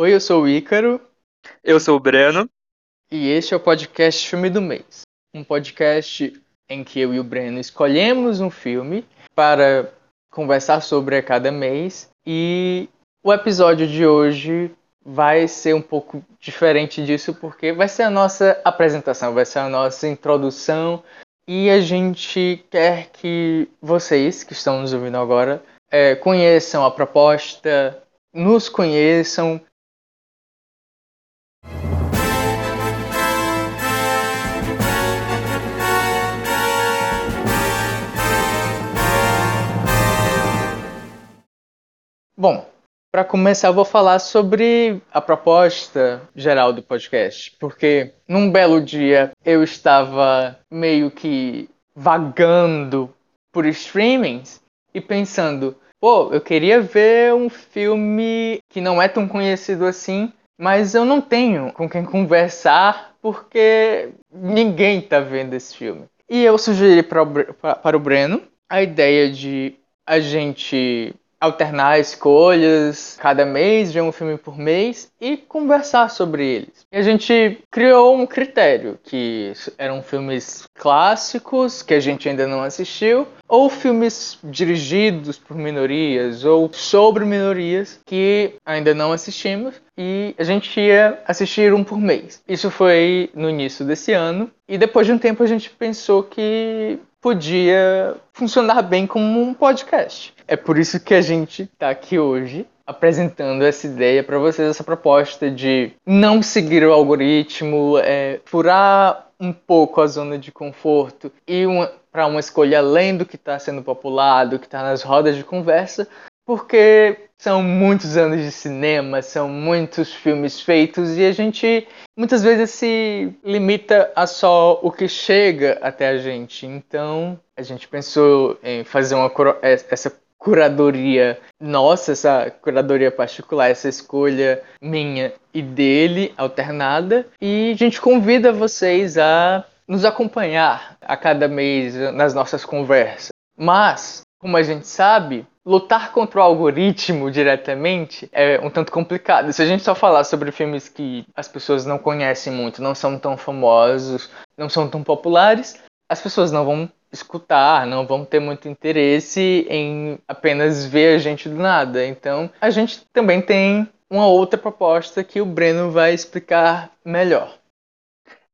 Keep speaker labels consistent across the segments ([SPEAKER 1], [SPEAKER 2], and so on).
[SPEAKER 1] Oi, eu sou o Ícaro.
[SPEAKER 2] Eu sou o Breno.
[SPEAKER 1] E este é o podcast Filme do Mês. Um podcast em que eu e o Breno escolhemos um filme para conversar sobre a cada mês. E o episódio de hoje vai ser um pouco diferente disso, porque vai ser a nossa apresentação, vai ser a nossa introdução. E a gente quer que vocês que estão nos ouvindo agora é, conheçam a proposta, nos conheçam Bom, para começar, eu vou falar sobre a proposta geral do podcast, porque num belo dia eu estava meio que vagando por streamings e pensando, pô, eu queria ver um filme que não é tão conhecido assim, mas eu não tenho com quem conversar porque ninguém tá vendo esse filme. E eu sugeri para o Breno a ideia de a gente alternar escolhas cada mês, ver um filme por mês e conversar sobre eles. E a gente criou um critério que eram filmes clássicos que a gente ainda não assistiu ou filmes dirigidos por minorias ou sobre minorias que ainda não assistimos e a gente ia assistir um por mês. Isso foi no início desse ano e depois de um tempo a gente pensou que podia funcionar bem como um podcast. É por isso que a gente está aqui hoje apresentando essa ideia para vocês, essa proposta de não seguir o algoritmo, é, furar um pouco a zona de conforto e para uma escolha além do que está sendo populado, que está nas rodas de conversa, porque são muitos anos de cinema, são muitos filmes feitos e a gente muitas vezes se limita a só o que chega até a gente. Então a gente pensou em fazer uma essa curadoria nossa, essa curadoria particular, essa escolha minha e dele alternada. E a gente convida vocês a nos acompanhar a cada mês nas nossas conversas. Mas, como a gente sabe, lutar contra o algoritmo diretamente é um tanto complicado. Se a gente só falar sobre filmes que as pessoas não conhecem muito, não são tão famosos, não são tão populares, as pessoas não vão escutar, não vão ter muito interesse em apenas ver a gente do nada. Então, a gente também tem uma outra proposta que o Breno vai explicar melhor.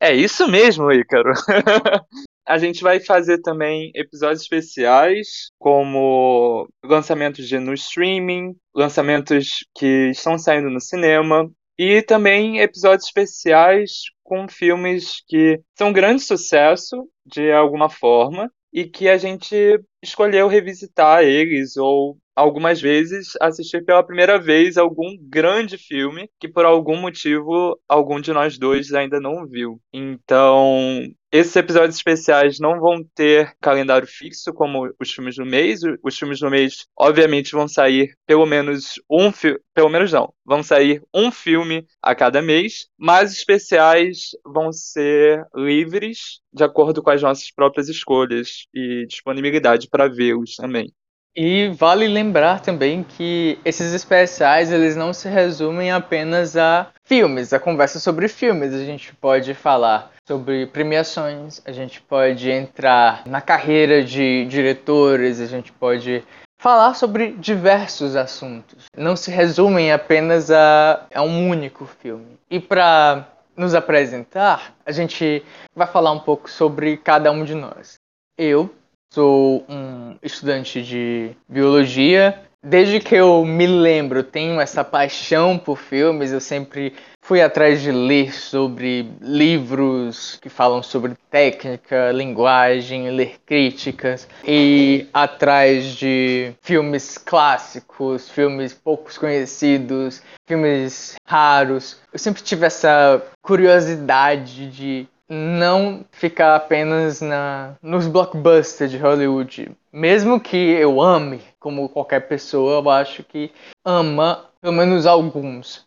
[SPEAKER 2] É isso mesmo, Ícaro. a gente vai fazer também episódios especiais, como lançamentos de no streaming, lançamentos que estão saindo no cinema, e também episódios especiais com filmes que são um grande sucesso de alguma forma e que a gente escolheu revisitar eles ou algumas vezes assistir pela primeira vez algum grande filme que por algum motivo algum de nós dois ainda não viu. Então, esses episódios especiais não vão ter calendário fixo como os filmes do mês. Os filmes do mês, obviamente, vão sair pelo menos um filme. Pelo menos não. Vão sair um filme a cada mês. Mas especiais vão ser livres de acordo com as nossas próprias escolhas e disponibilidade para vê-los também.
[SPEAKER 1] E vale lembrar também que esses especiais eles não se resumem apenas a filmes, a conversa sobre filmes. A gente pode falar sobre premiações, a gente pode entrar na carreira de diretores, a gente pode falar sobre diversos assuntos. Não se resumem apenas a, a um único filme. E para nos apresentar, a gente vai falar um pouco sobre cada um de nós. Eu Sou um estudante de biologia. Desde que eu me lembro, tenho essa paixão por filmes. Eu sempre fui atrás de ler sobre livros que falam sobre técnica, linguagem, ler críticas e atrás de filmes clássicos, filmes poucos conhecidos, filmes raros. Eu sempre tive essa curiosidade de não ficar apenas na, nos blockbusters de Hollywood. Mesmo que eu ame, como qualquer pessoa, eu acho que ama pelo menos alguns.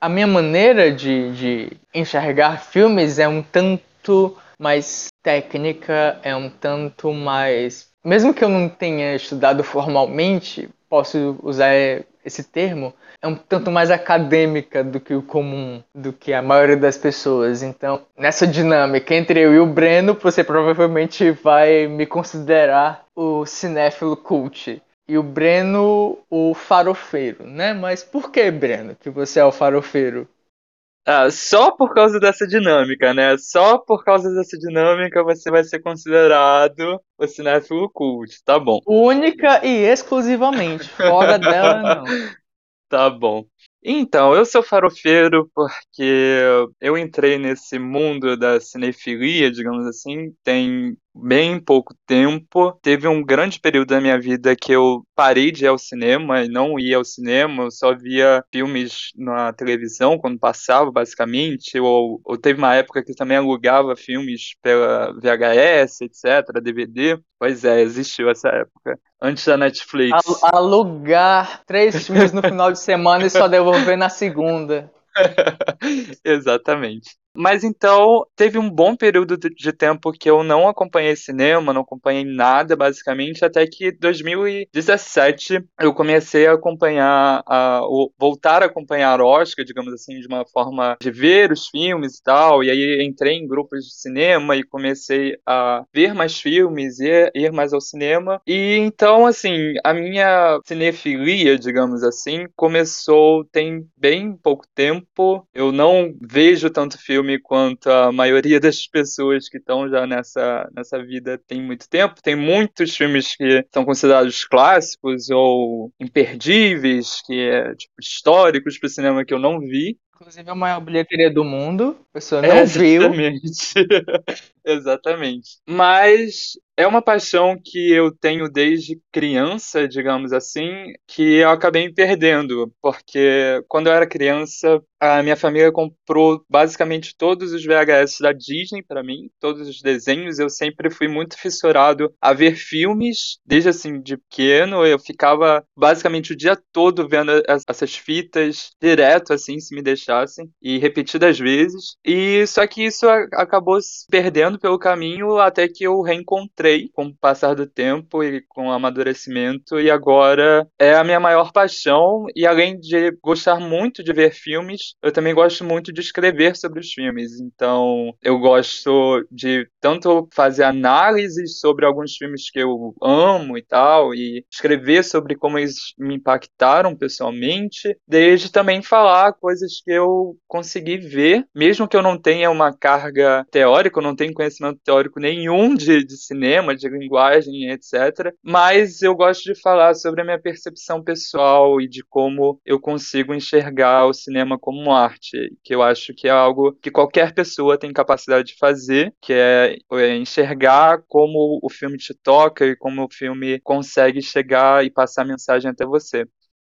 [SPEAKER 1] A minha maneira de, de enxergar filmes é um tanto mais técnica, é um tanto mais. Mesmo que eu não tenha estudado formalmente, posso usar esse termo é um tanto mais acadêmica do que o comum, do que a maioria das pessoas. Então, nessa dinâmica entre eu e o Breno, você provavelmente vai me considerar o cinéfilo cult. E o Breno, o farofeiro, né? Mas por que, Breno, que você é o farofeiro?
[SPEAKER 2] Ah, só por causa dessa dinâmica, né? Só por causa dessa dinâmica você vai ser considerado o cinéfilo cult, tá bom.
[SPEAKER 1] Única e exclusivamente. Fora dela, não.
[SPEAKER 2] Tá bom. Então, eu sou farofeiro porque eu entrei nesse mundo da cinefilia, digamos assim, tem bem pouco tempo. Teve um grande período da minha vida que eu parei de ir ao cinema e não ia ao cinema, eu só via filmes na televisão quando passava, basicamente, ou, ou teve uma época que também alugava filmes pela VHS, etc., DVD. Pois é, existiu essa época. Antes da Netflix.
[SPEAKER 1] Alugar três filmes no final de semana e só devolver na segunda.
[SPEAKER 2] Exatamente. Mas então, teve um bom período de tempo que eu não acompanhei cinema, não acompanhei nada, basicamente, até que 2017 eu comecei a acompanhar, a, voltar a acompanhar Oscar, digamos assim, de uma forma de ver os filmes e tal. E aí entrei em grupos de cinema e comecei a ver mais filmes e ir mais ao cinema. E então, assim, a minha cinefilia, digamos assim, começou tem bem pouco tempo. Eu não vejo tanto filme filme quanto a maioria das pessoas que estão já nessa, nessa vida tem muito tempo. Tem muitos filmes que são considerados clássicos ou imperdíveis, que é tipo, históricos para o cinema que eu não vi.
[SPEAKER 1] Inclusive a maior bilheteria do mundo, a pessoa não é, viu.
[SPEAKER 2] Exatamente. exatamente. Mas é uma paixão que eu tenho desde criança, digamos assim, que eu acabei me perdendo, porque quando eu era criança, a minha família comprou basicamente todos os VHS da Disney para mim, todos os desenhos. Eu sempre fui muito fissurado a ver filmes, desde assim de pequeno. Eu ficava basicamente o dia todo vendo essas fitas direto, assim, se me deixassem, e repetidas vezes. E só que isso acabou se perdendo pelo caminho até que eu reencontrei com o passar do tempo e com o amadurecimento, e agora é a minha maior paixão. E além de gostar muito de ver filmes, eu também gosto muito de escrever sobre os filmes. Então, eu gosto de tanto fazer análises sobre alguns filmes que eu amo e tal, e escrever sobre como eles me impactaram pessoalmente, desde também falar coisas que eu consegui ver, mesmo que eu não tenha uma carga teórica, eu não tenho conhecimento teórico nenhum de, de cinema de linguagem, etc. Mas eu gosto de falar sobre a minha percepção pessoal e de como eu consigo enxergar o cinema como arte, que eu acho que é algo que qualquer pessoa tem capacidade de fazer, que é, é enxergar como o filme te toca e como o filme consegue chegar e passar a mensagem até você.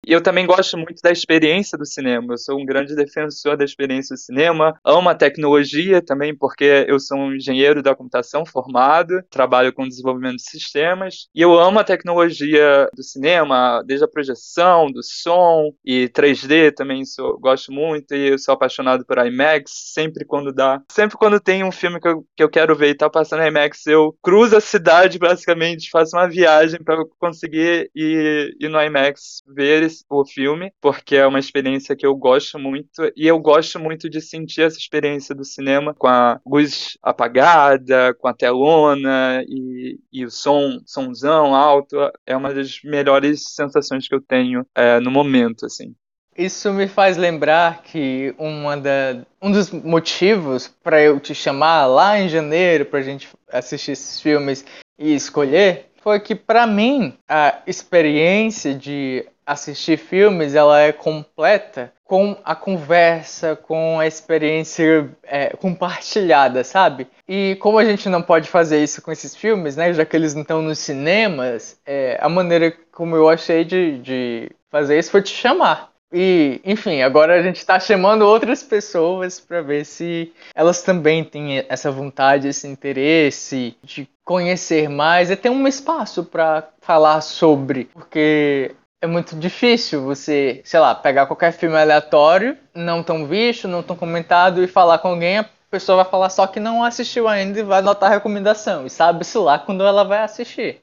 [SPEAKER 2] E eu também gosto muito da experiência do cinema. Eu sou um grande defensor da experiência do cinema. Amo a tecnologia também, porque eu sou um engenheiro da computação formado, trabalho com desenvolvimento de sistemas. E eu amo a tecnologia do cinema, desde a projeção, do som e 3D também sou, gosto muito. E eu sou apaixonado por IMAX, sempre quando dá. Sempre quando tem um filme que eu, que eu quero ver e tá passando IMAX, eu cruzo a cidade basicamente, faço uma viagem para conseguir ir, ir no IMAX ver o filme, porque é uma experiência que eu gosto muito e eu gosto muito de sentir essa experiência do cinema com a luz apagada, com a telona e, e o som, somzão alto. É uma das melhores sensações que eu tenho é, no momento, assim.
[SPEAKER 1] Isso me faz lembrar que uma da, um dos motivos para eu te chamar lá em janeiro para a gente assistir esses filmes e escolher foi que para mim a experiência de assistir filmes ela é completa com a conversa, com a experiência é, compartilhada, sabe? E como a gente não pode fazer isso com esses filmes, né? Já que eles não estão nos cinemas, é, a maneira como eu achei de, de fazer isso foi te chamar. E, enfim, agora a gente está chamando outras pessoas para ver se elas também têm essa vontade, esse interesse de conhecer mais e ter um espaço para falar sobre, porque é muito difícil você, sei lá, pegar qualquer filme aleatório, não tão visto, não tão comentado e falar com alguém, a pessoa vai falar só que não assistiu ainda e vai anotar a recomendação. E sabe-se lá quando ela vai assistir.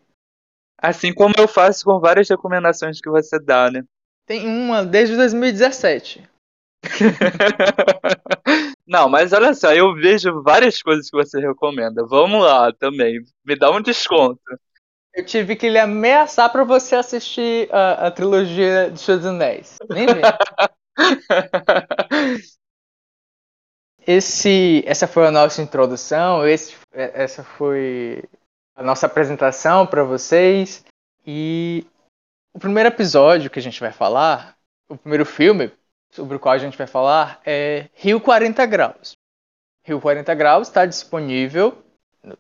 [SPEAKER 2] Assim como eu faço com várias recomendações que você dá, né?
[SPEAKER 1] Tem uma desde 2017.
[SPEAKER 2] Não, mas olha só, eu vejo várias coisas que você recomenda. Vamos lá também. Me dá um desconto.
[SPEAKER 1] Eu tive que lhe ameaçar para você assistir a, a trilogia de Seus Anéis. Nem. Esse, essa foi a nossa introdução, esse, essa foi a nossa apresentação para vocês. E o primeiro episódio que a gente vai falar, o primeiro filme sobre o qual a gente vai falar é Rio 40 Graus. Rio 40 Graus está disponível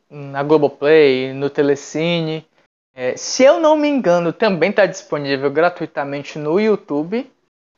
[SPEAKER 1] na Globoplay, no Telecine. É, se eu não me engano, também está disponível gratuitamente no YouTube.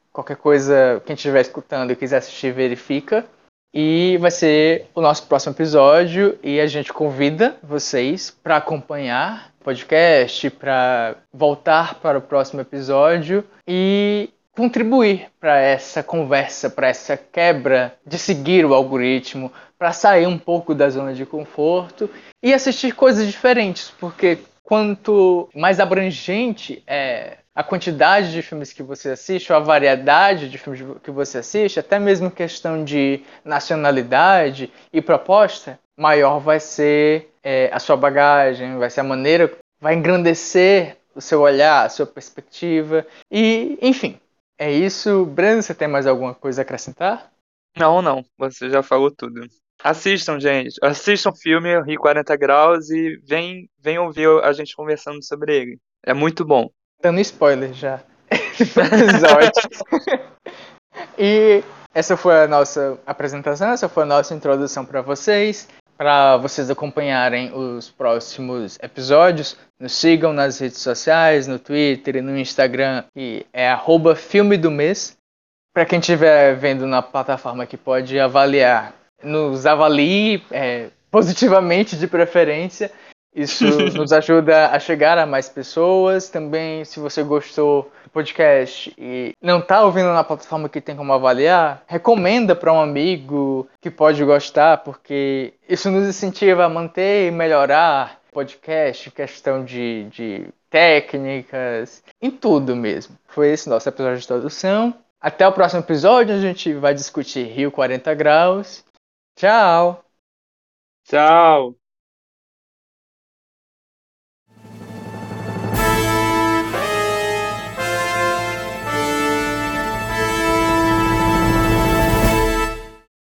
[SPEAKER 1] Qualquer coisa, quem estiver escutando e quiser assistir, verifica. E vai ser o nosso próximo episódio. E a gente convida vocês para acompanhar o podcast, para voltar para o próximo episódio e contribuir para essa conversa, para essa quebra de seguir o algoritmo, para sair um pouco da zona de conforto e assistir coisas diferentes, porque quanto mais abrangente é a quantidade de filmes que você assiste, ou a variedade de filmes que você assiste, até mesmo questão de nacionalidade e proposta, maior vai ser é, a sua bagagem, vai ser a maneira, vai engrandecer o seu olhar, a sua perspectiva. E, enfim, é isso. Breno, você tem mais alguma coisa a acrescentar?
[SPEAKER 2] Não, não. Você já falou tudo. Assistam, gente. Assistam o filme Rio 40 Graus e vem, vem ouvir a gente conversando sobre ele. É muito bom
[SPEAKER 1] dando spoiler já e essa foi a nossa apresentação, essa foi a nossa introdução para vocês. Para vocês acompanharem os próximos episódios, nos sigam nas redes sociais, no Twitter e no Instagram, que é arroba filme do mês. Para quem estiver vendo na plataforma que pode avaliar, nos avalie é, positivamente de preferência isso nos ajuda a chegar a mais pessoas. Também, se você gostou do podcast e não está ouvindo na plataforma que tem como avaliar, recomenda para um amigo que pode gostar, porque isso nos incentiva a manter e melhorar o podcast, questão de, de técnicas, em tudo mesmo. Foi esse nosso episódio de introdução. Até o próximo episódio, a gente vai discutir Rio 40 Graus. Tchau!
[SPEAKER 2] Tchau!